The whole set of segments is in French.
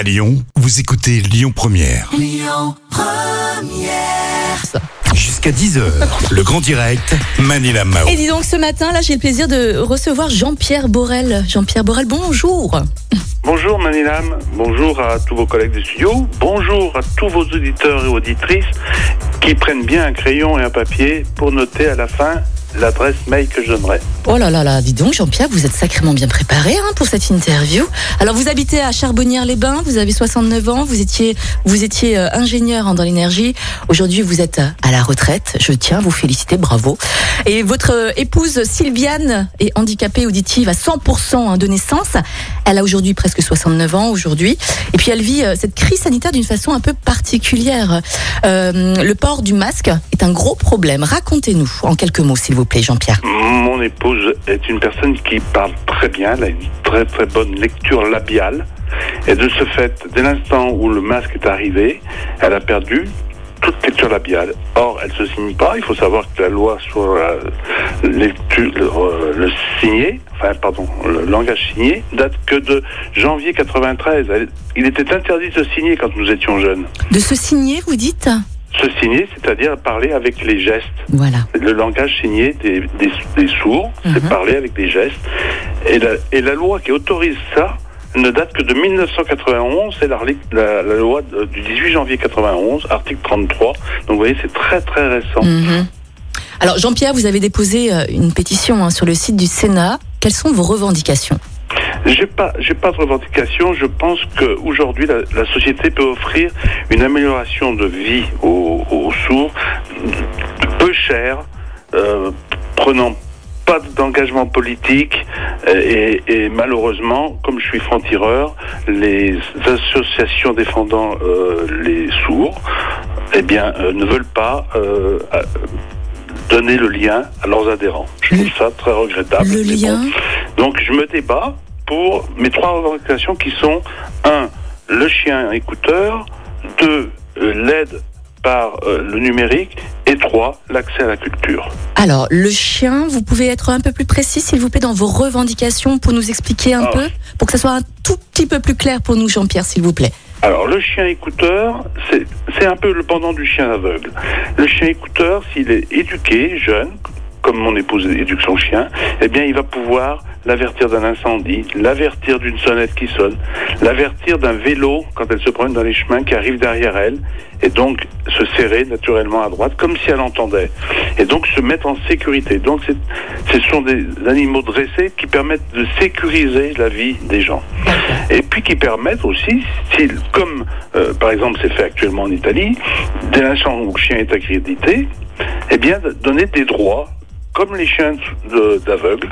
À Lyon, vous écoutez Lyon Première. Jusqu'à 10h, le grand direct, Manila Mao. Et dis donc, ce matin, là, j'ai le plaisir de recevoir Jean-Pierre Borel. Jean-Pierre Borel, bonjour. Bonjour Manilam, bonjour à tous vos collègues du studio, bonjour à tous vos auditeurs et auditrices qui prennent bien un crayon et un papier pour noter à la fin l'adresse mail que je donnerai. Oh là là là, dis donc, Jean-Pierre, vous êtes sacrément bien préparé hein, pour cette interview. Alors, vous habitez à Charbonnières-les-Bains, vous avez 69 ans, vous étiez, vous étiez euh, ingénieur hein, dans l'énergie. Aujourd'hui, vous êtes euh, à la retraite. Je tiens à vous féliciter, bravo. Et votre euh, épouse Sylviane est handicapée auditive à 100% hein, de naissance. Elle a aujourd'hui presque 69 ans aujourd'hui. Et puis, elle vit cette crise sanitaire d'une façon un peu particulière. Le port du masque est un gros problème. Racontez-nous en quelques mots, s'il vous plaît, Jean-Pierre. Mon épouse est une personne qui parle très bien, elle a une très très bonne lecture labiale. Et de ce fait, dès l'instant où le masque est arrivé, elle a perdu toute lecture labiale. Or, elle se signe pas. Il faut savoir que la loi sur la lecture, le, euh, le signé, enfin pardon, le langage signé, date que de janvier 93. Elle- il était interdit de se signer quand nous étions jeunes. De se signer, vous dites? Se signer, c'est-à-dire parler avec les gestes. Voilà. Le langage signé des, des- des sourds, c'est Mhm. parler avec des gestes. Et la, et la loi qui autorise ça ne date que de 1991, c'est la, la- la loi du 18 janvier 91, article 33. Donc vous voyez, c'est très très récent. Mhm. Alors Jean-Pierre, vous avez déposé euh, une pétition hein, sur le site du Sénat. Quelles sont vos revendications? J'ai pas, j'ai pas de revendication. Je pense qu'aujourd'hui, la, la société peut offrir une amélioration de vie aux, aux sourds, peu cher, euh, prenant pas d'engagement politique euh, et, et malheureusement, comme je suis franc-tireur, les associations défendant euh, les sourds, eh bien, euh, ne veulent pas donner le lien à leurs adhérents. Je trouve ça très regrettable. Le mais bon. lien Donc je me débat pour mes trois revendications qui sont un, le chien écouteur, deux, euh, l'aide par euh, le numérique et trois, l'accès à la culture. Alors, le chien, vous pouvez être un peu plus précis, s'il vous plaît, dans vos revendications pour nous expliquer un Ah. peu, pour que ça soit un tout petit peu plus clair pour nous, Jean-Pierre, s'il vous plaît. Alors le chien écouteur, c'est c'est un peu le pendant du chien aveugle. Le chien écouteur, s'il est éduqué, jeune, comme mon épouse éduque son chien, eh bien il va pouvoir l'avertir d'un incendie, l'avertir d'une sonnette qui sonne, l'avertir d'un vélo quand elle se promène dans les chemins qui arrive derrière elle, et donc se serrer naturellement à droite, comme si elle entendait, et donc se mettre en sécurité. Donc c'est- ce sont des animaux dressés qui permettent de sécuriser la vie des gens. Et puis qui permettent aussi, s'il- comme euh, par exemple c'est fait actuellement en Italie, dès l'instant où le chien est accrédité, eh bien de donner des droits comme les chiens d'aveugles.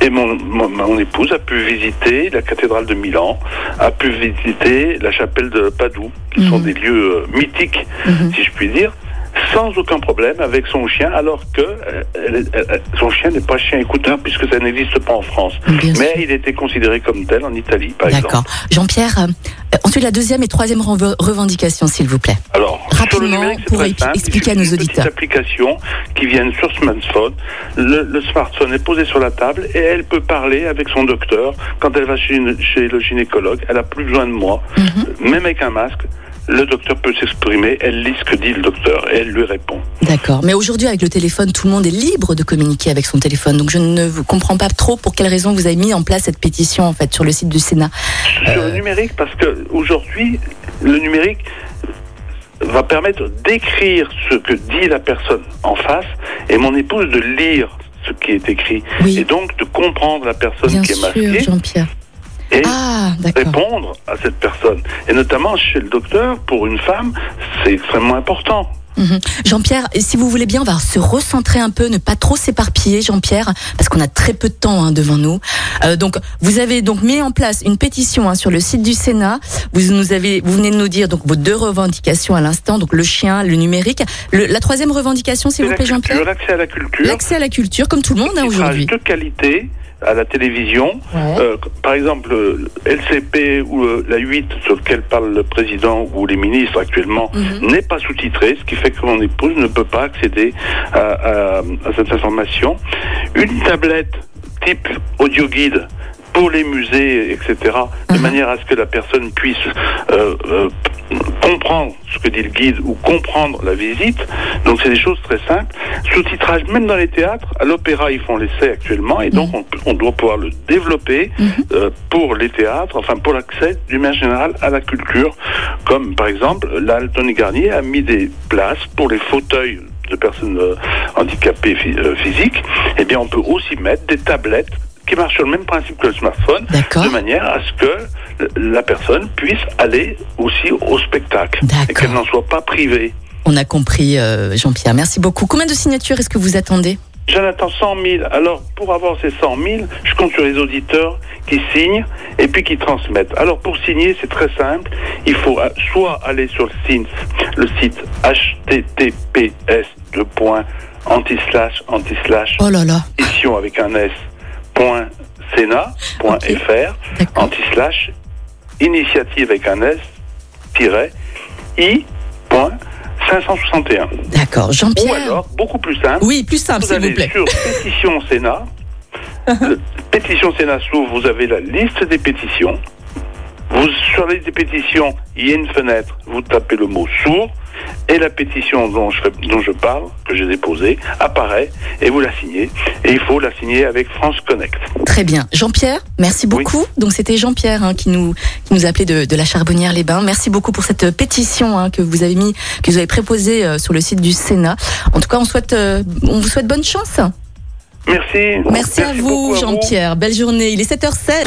Et mon, mon, mon épouse a pu visiter la cathédrale de Milan, a pu visiter la chapelle de Padoue, qui sont Mhm. des lieux euh, mythiques, Mhm. si je puis dire, sans aucun problème avec son chien, alors que euh, son chien n'est pas chien écouteur puisque ça n'existe pas en France. Bien Mais sûr. il était considéré comme tel en Italie, par exemple. D'accord. Jean-Pierre, euh, ensuite la deuxième et troisième rev- revendication, s'il vous plaît. Alors, Rapidement, numérique, pour expliquer à nos auditeurs. petite application qui viennent sur smartphone. Le, le smartphone est posé sur la table et elle peut parler avec son docteur quand elle va chez, une- chez le gynécologue. Elle a plus besoin de moi. Mhm. Même avec un masque, le docteur peut s'exprimer. Elle lit ce que dit le docteur et elle lui répond. D'accord. Mais aujourd'hui, avec le téléphone, tout le monde est libre de communiquer avec son téléphone. Donc je ne vous comprends pas trop pour quelle raison vous avez mis en place cette pétition, en fait, sur le site du Sénat. Sur Euh. le numérique, parce que aujourd'hui, le numérique va permettre d'écrire ce que dit la personne en face et mon épouse de lire ce qui est écrit Oui. et donc de comprendre la personne Bien qui est masquée Jean-Pierre. et Ah, répondre à cette personne. Et notamment chez le docteur, pour une femme, c'est extrêmement important. Mhm. Jean-Pierre, si vous voulez bien, on va se recentrer un peu, ne pas trop s'éparpiller, Jean-Pierre, parce qu'on a très peu de temps hein, devant nous. Euh, donc, vous avez donc mis en place une pétition hein, sur le site du Sénat. Vous nous avez, vous venez de nous dire donc vos deux revendications à l'instant, donc le chien, le numérique. Le- la troisième revendication, s'il vous la plaît, Jean-Pierre. l'accès à la culture, L'accès à la culture, comme tout le monde hein, aujourd'hui. de qualité à la télévision. Ouais. Euh, par exemple, le LCP ou euh, la 8 sur lequel parle le président ou les ministres actuellement Mhm. n'est pas sous-titré, ce qui fait que mon épouse ne peut pas accéder à, à- à cette information. Une tablette type audio guide pour les musées, etc., de Mhm. manière à ce que la personne puisse euh, euh, comprendre ce que dit le guide ou comprendre la visite. Donc c'est des choses très simples. Sous-titrage, même dans les théâtres, à l'opéra ils font l'essai actuellement et donc on, on doit pouvoir le développer euh, pour les théâtres, enfin pour l'accès du manière générale à la culture. Comme par exemple, là, Tony Garnier a mis des places pour les fauteuils de personnes euh, handicapées euh, physiques. Eh bien, on peut aussi mettre des tablettes qui marchent sur le même principe que le smartphone, de manière à ce que la personne puisse aller aussi au spectacle et qu'elle n'en soit pas privée. On a compris, euh, Jean-Pierre. Merci beaucoup. Combien de signatures est-ce que vous attendez? J'en attends 100 000. Alors, pour avoir ces 100 000, je compte sur les auditeurs qui signent et puis qui transmettent. Alors, pour signer, c'est très simple. Il faut euh, soit aller sur le site, le site https anti-slash, Oh là là. avec un s, point initiative avec un s, tiret, i, point, 561. D'accord. Ou Jean-Pierre. alors, beaucoup plus simple, Oui, plus simple, vous s'il vous allez plaît. sur pétition Sénat. Le pétition Sénat s'ouvre, vous avez la liste des pétitions. Vous, sur la liste des pétitions, il y a une fenêtre, vous tapez le mot sourd, et la pétition dont je, dont je parle, que j'ai déposée, apparaît, et vous la signez. Et il faut la signer avec France Connect. Très bien. Jean-Pierre, merci beaucoup. Donc c'était Jean-Pierre hein, qui nous qui nous appelait de, de la Charbonnière-les-Bains. Merci beaucoup pour cette pétition hein, que vous avez mis, que vous avez préposée euh, sur le site du Sénat. En tout cas, on souhaite, euh, on vous souhaite bonne chance. Merci. Merci, à vous, Jean-Pierre. Belle journée. Il est 7h07.